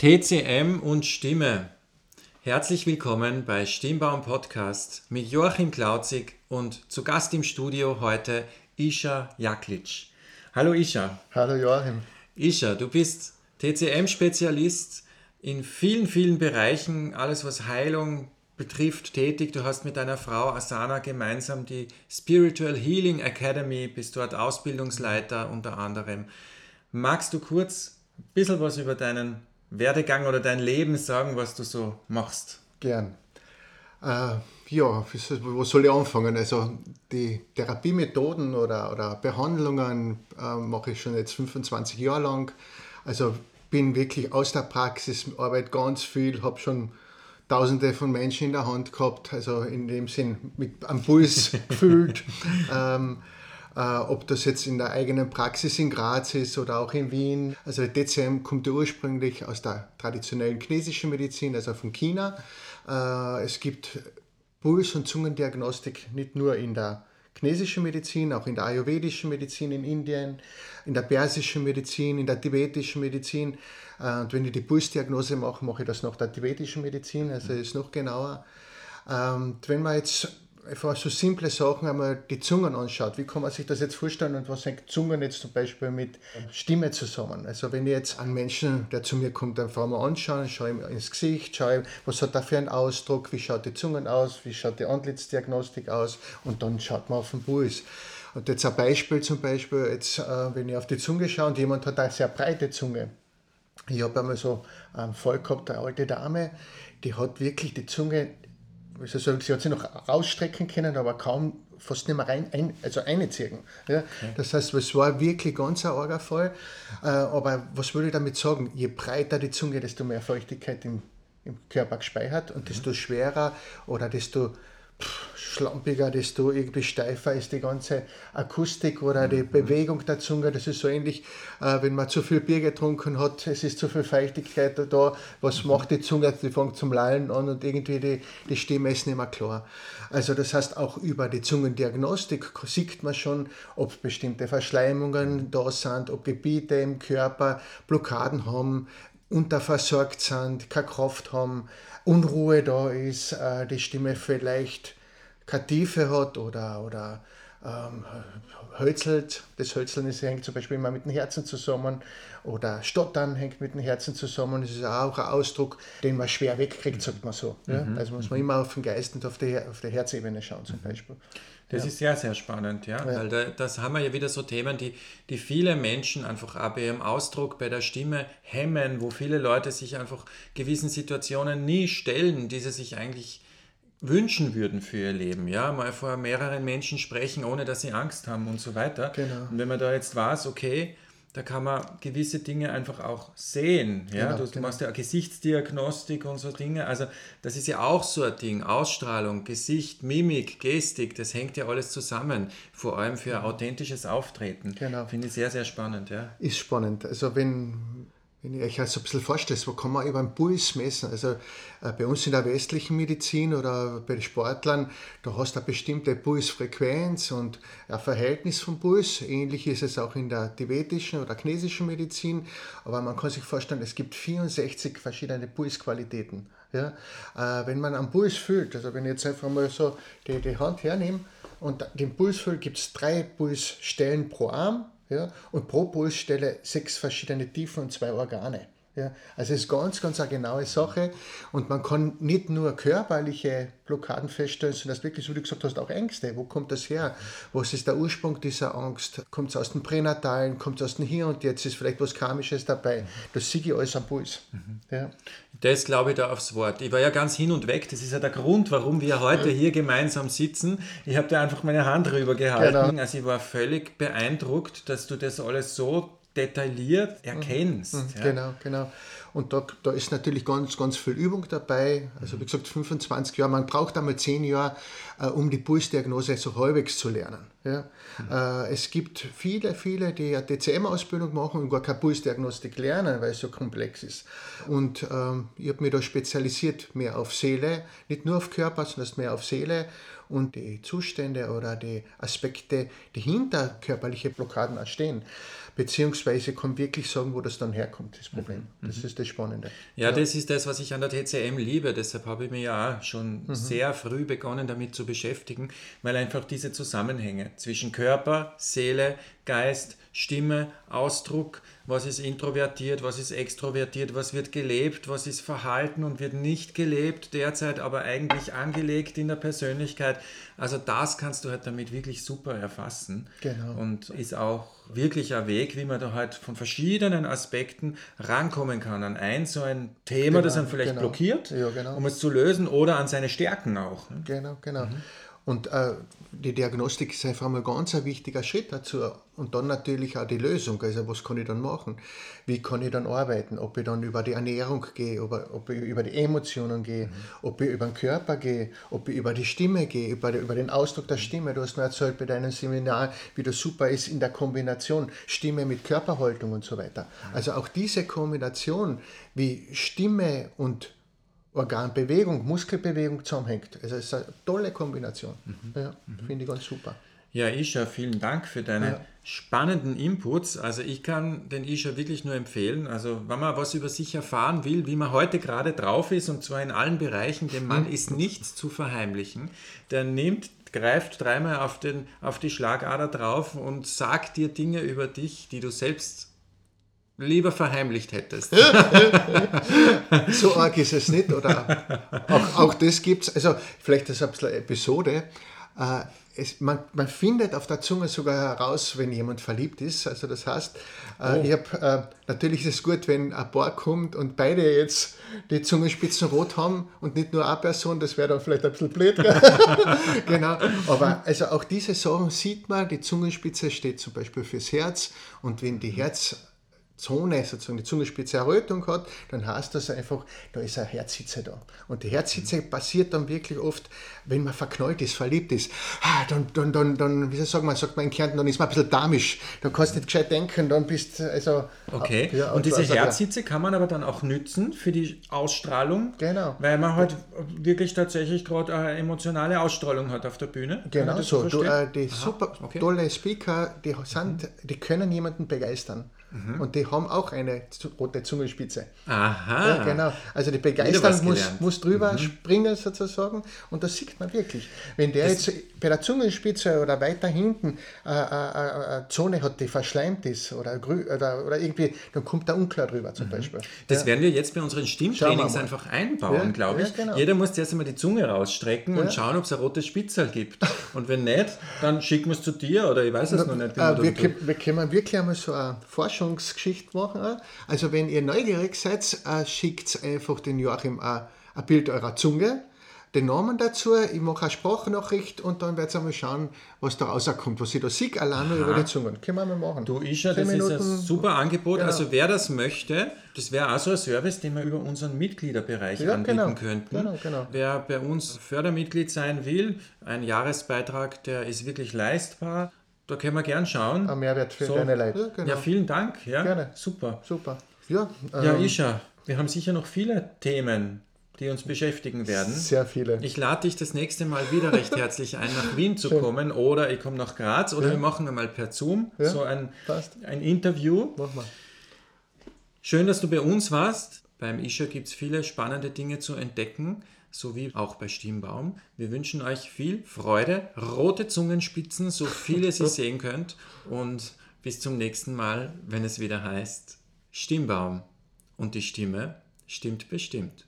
TCM und Stimme. Herzlich willkommen bei Stimmbaum Podcast mit Joachim Klauzig und zu Gast im Studio heute Isha Jaklic. Hallo Isha. Hallo Joachim. Isha, du bist TCM-Spezialist in vielen, vielen Bereichen, alles was Heilung betrifft, tätig. Du hast mit deiner Frau Asana gemeinsam die Spiritual Healing Academy, bist dort Ausbildungsleiter unter anderem. Magst du kurz ein bisschen was über deinen Werdegang oder dein Leben sagen, was du so machst? Gern. Äh, ja, wo soll ich anfangen? Also die Therapiemethoden oder, oder Behandlungen äh, mache ich schon jetzt 25 Jahre lang. Also bin wirklich aus der Praxis, arbeite ganz viel, habe schon Tausende von Menschen in der Hand gehabt, also in dem Sinn mit am Puls gefühlt. ähm, äh, ob das jetzt in der eigenen Praxis in Graz ist oder auch in Wien. Also DCM kommt ursprünglich aus der traditionellen chinesischen Medizin, also von China. Äh, es gibt Puls- und Zungendiagnostik nicht nur in der chinesischen Medizin, auch in der ayurvedischen Medizin in Indien, in der persischen Medizin, in der tibetischen Medizin. Äh, und wenn ich die Pulsdiagnose mache, mache ich das nach der tibetischen Medizin, also ist noch genauer. Und ähm, wenn man jetzt einfach so simple Sachen einmal die Zungen anschaut. Wie kann man sich das jetzt vorstellen und was hängt Zungen jetzt zum Beispiel mit Stimme zusammen? Also wenn ich jetzt einen Menschen, der zu mir kommt, einfach mal anschaue, schaue ihm ins Gesicht, schaue, was hat er für einen Ausdruck, wie schaut die Zungen aus, wie schaut die Antlitzdiagnostik aus und dann schaut man auf den Puls. Und jetzt ein Beispiel zum Beispiel, jetzt, äh, wenn ich auf die Zunge schaue und jemand hat eine sehr breite Zunge. Ich habe einmal so einen Fall gehabt, eine alte Dame, die hat wirklich die Zunge also sie hat sich noch rausstrecken können, aber kaum fast nicht mehr rein, ein, also einziehen. Ja? Okay. Das heißt, es war wirklich ganz ein arger Fall. Äh, aber was würde ich damit sagen? Je breiter die Zunge, desto mehr Feuchtigkeit im, im Körper gespeichert und mhm. desto schwerer oder desto schlampiger, desto irgendwie steifer ist die ganze Akustik oder die mhm. Bewegung der Zunge. Das ist so ähnlich, äh, wenn man zu viel Bier getrunken hat, es ist zu viel Feuchtigkeit da. Was mhm. macht die Zunge? Die fängt zum Lallen an und irgendwie die, die Stimme ist nicht mehr klar. Also das heißt, auch über die Zungendiagnostik sieht man schon, ob bestimmte Verschleimungen da sind, ob Gebiete im Körper Blockaden haben, unterversorgt sind, keine Kraft haben, Unruhe da ist, äh, die Stimme vielleicht Tiefe hat oder, oder ähm, hölzelt. Das Hölzeln ist, hängt zum Beispiel immer mit dem Herzen zusammen oder Stottern hängt mit dem Herzen zusammen. Das ist auch ein Ausdruck, den man schwer wegkriegt, sagt man so. Ja? Mhm. Also muss man immer auf den Geist und auf die, auf Herzebene schauen zum mhm. Beispiel. Das ja. ist sehr, sehr spannend, ja. ja. Weil da, das haben wir ja wieder so Themen, die, die viele Menschen einfach auch bei ihrem Ausdruck, bei der Stimme hemmen, wo viele Leute sich einfach gewissen Situationen nie stellen, die sie sich eigentlich wünschen würden für ihr Leben. Ja, mal vor mehreren Menschen sprechen, ohne dass sie Angst haben und so weiter. Genau. Und wenn man da jetzt weiß, okay, da kann man gewisse Dinge einfach auch sehen. Ja? Genau, du, du genau. machst ja Gesichtsdiagnostik und so Dinge. Also das ist ja auch so ein Ding. Ausstrahlung, Gesicht, Mimik, Gestik, das hängt ja alles zusammen. Vor allem für authentisches Auftreten. Genau. Finde ich sehr, sehr spannend. Ja? Ist spannend. Also wenn wenn ihr euch das ein bisschen vorstellt, wo kann man über den Puls messen? Also äh, bei uns in der westlichen Medizin oder bei den Sportlern, da hast du eine bestimmte Pulsfrequenz und ein Verhältnis vom Puls. Ähnlich ist es auch in der tibetischen oder chinesischen Medizin. Aber man kann sich vorstellen, es gibt 64 verschiedene Pulsqualitäten. Ja? Äh, wenn man am Puls fühlt, also wenn ich jetzt einfach mal so die, die Hand hernehme und den Puls fühlt, gibt es drei Pulsstellen pro Arm ja? Und pro Pulsstelle sechs verschiedene Tiefen und zwei Organe. Ja? Also es ist ganz, ganz eine genaue Sache und man kann nicht nur körperliche Blockaden feststellen, sondern das wirklich, wie du gesagt hast, auch Ängste. Wo kommt das her? Was ist der Ursprung dieser Angst? Kommt es aus dem Pränatalen? Kommt es aus dem Hier und Jetzt? Ist vielleicht was Karmisches dabei? Das sehe ich alles am Puls. Mhm. Ja. Das glaube ich da aufs Wort. Ich war ja ganz hin und weg. Das ist ja der Grund, warum wir heute hier gemeinsam sitzen. Ich habe da einfach meine Hand rüber gehalten. Genau. Also ich war völlig beeindruckt, dass du das alles so detailliert erkennst. Mhm. Ja. Genau, genau. Und da, da ist natürlich ganz, ganz viel Übung dabei. Also wie gesagt, 25 Jahre. Man braucht einmal 10 Jahre, äh, um die Pulsdiagnose so halbwegs zu lernen. Ja? Mhm. Äh, es gibt viele, viele, die eine DCM-Ausbildung machen und gar keine Pulsdiagnostik lernen, weil es so komplex ist. Und ähm, ich habe mich da spezialisiert mehr auf Seele, nicht nur auf Körper, sondern mehr auf Seele und die Zustände oder die Aspekte, die hinter körperliche Blockaden stehen beziehungsweise kann wirklich sagen, wo das dann herkommt, das Problem. Mhm. Das ist das Spannende. Ja, ja, das ist das, was ich an der TCM liebe. Deshalb habe ich mich ja auch schon mhm. sehr früh begonnen, damit zu beschäftigen, weil einfach diese Zusammenhänge zwischen Körper, Seele, Geist, Stimme, Ausdruck, was ist introvertiert, was ist extrovertiert, was wird gelebt, was ist Verhalten und wird nicht gelebt, derzeit aber eigentlich angelegt in der Persönlichkeit. Also das kannst du halt damit wirklich super erfassen. Genau. Und ist auch wirklich ein Weg, wie man da halt von verschiedenen Aspekten rankommen kann an ein so ein Thema, genau, das einen vielleicht genau. blockiert, ja, genau. um es zu lösen oder an seine Stärken auch. Ne? Genau, genau. Mhm. Und äh, die Diagnostik ist einfach mal ganz ein wichtiger Schritt dazu. Und dann natürlich auch die Lösung. Also was kann ich dann machen? Wie kann ich dann arbeiten? Ob ich dann über die Ernährung gehe, ob, ob ich über die Emotionen gehe, mhm. ob ich über den Körper gehe, ob ich über die Stimme gehe, über, über den Ausdruck der Stimme. Du hast mir erzählt bei deinem Seminar, wie das super ist in der Kombination Stimme mit Körperhaltung und so weiter. Mhm. Also auch diese Kombination, wie Stimme und Organbewegung, Muskelbewegung zusammenhängt. Also es ist eine tolle Kombination. Mhm. Ja, mhm. Finde ich ganz super. Ja, Isha, vielen Dank für deine ja. spannenden Inputs. Also ich kann den Isha wirklich nur empfehlen. Also wenn man was über sich erfahren will, wie man heute gerade drauf ist, und zwar in allen Bereichen, dem Mann ist nichts zu verheimlichen, der nimmt greift dreimal auf, den, auf die Schlagader drauf und sagt dir Dinge über dich, die du selbst lieber verheimlicht hättest. so arg ist es nicht, oder? Auch, auch das gibt es, also vielleicht ist es ein bisschen eine Episode. Äh, es, man, man, findet auf der Zunge sogar heraus, wenn jemand verliebt ist. Also das heißt, äh, oh. ich hab, äh, natürlich ist es gut, wenn ein Paar kommt und beide jetzt die Zungenspitzen rot haben und nicht nur eine Person, das wäre dann vielleicht ein bisschen blöd. genau, aber also auch diese Sachen sieht man, die Zungenspitze steht zum Beispiel fürs Herz und wenn die Herz Zone, sozusagen die Zungenspitze Errötung hat, dann heißt das einfach, da ist eine Herzhitze da. Und die Herzhitze passiert dann wirklich oft, wenn man verknallt ist, verliebt ist. Ah, dann, dann, dann, dann wie soll ich sagen, man sagt man in Kärnten, dann ist man ein bisschen damisch. Da kannst du nicht gescheit denken, dann bist du, also... Okay, ja, und diese also, Herzhitze kann man aber dann auch nützen für die Ausstrahlung. Genau. Weil man halt wirklich tatsächlich gerade eine emotionale Ausstrahlung hat auf der Bühne. Genau so. Du, äh, die Aha, super okay. tolle Speaker, die, sind, die können jemanden begeistern. Mhm. Und die haben auch eine rote Zungenspitze. Aha. Ja, genau. Also die Begeisterung muss, muss drüber mhm. springen sozusagen und das sieht man wirklich. Wenn der das jetzt bei der Zungenspitze oder weiter hinten äh, äh, äh eine Zone hat, die verschleimt ist oder, oder, oder irgendwie, dann kommt da unklar drüber zum mhm. Beispiel. Das ja. werden wir jetzt bei unseren Stimmtrainings einfach einbauen, ja, glaube ich. Genau. Jeder muss zuerst einmal die Zunge rausstrecken und schauen, ob es ein rotes Spitzel gibt. Und wenn nicht, dann schicken wir es zu dir oder ich weiß es noch nicht. Äh, wir, wir können wirklich einmal so eine Forschung Forschungsgeschichte machen. Also wenn ihr neugierig seid, äh, schickt einfach den Joachim ein Bild eurer Zunge, den Namen dazu, ich mache eine Sprachnachricht und dann werdet ihr mal schauen, was da rauskommt, was ich da sehe, allein nur über die Zunge. Können wir mal machen. Du, Isha, das Minuten. ist ein super Angebot. Genau. Also wer das möchte, das wäre auch so ein Service, den wir über unseren Mitgliederbereich ja, anbieten genau. könnten. Genau, genau. Wer bei uns Fördermitglied sein will, ein Jahresbeitrag, der ist wirklich leistbar. Da können wir gern schauen. Ein Mehrwert für so. deine Leute. Ja, genau. ja, vielen Dank. Ja, Gerne. Super. Super. Ja, ähm, ja, Isha, wir haben sicher noch viele Themen, die uns beschäftigen werden. Sehr viele. Ich lade dich das nächste Mal wieder recht herzlich ein, nach Wien zu Schön. kommen oder ich komme nach Graz oder ja. wir machen einmal per Zoom ja, so ein, ein Interview. Mach mal. Schön, dass du bei uns warst. Beim Isha gibt es viele spannende Dinge zu entdecken sowie auch bei Stimmbaum. Wir wünschen euch viel Freude, rote Zungenspitzen, so viele ihr sehen könnt und bis zum nächsten Mal, wenn es wieder heißt Stimmbaum. Und die Stimme stimmt bestimmt.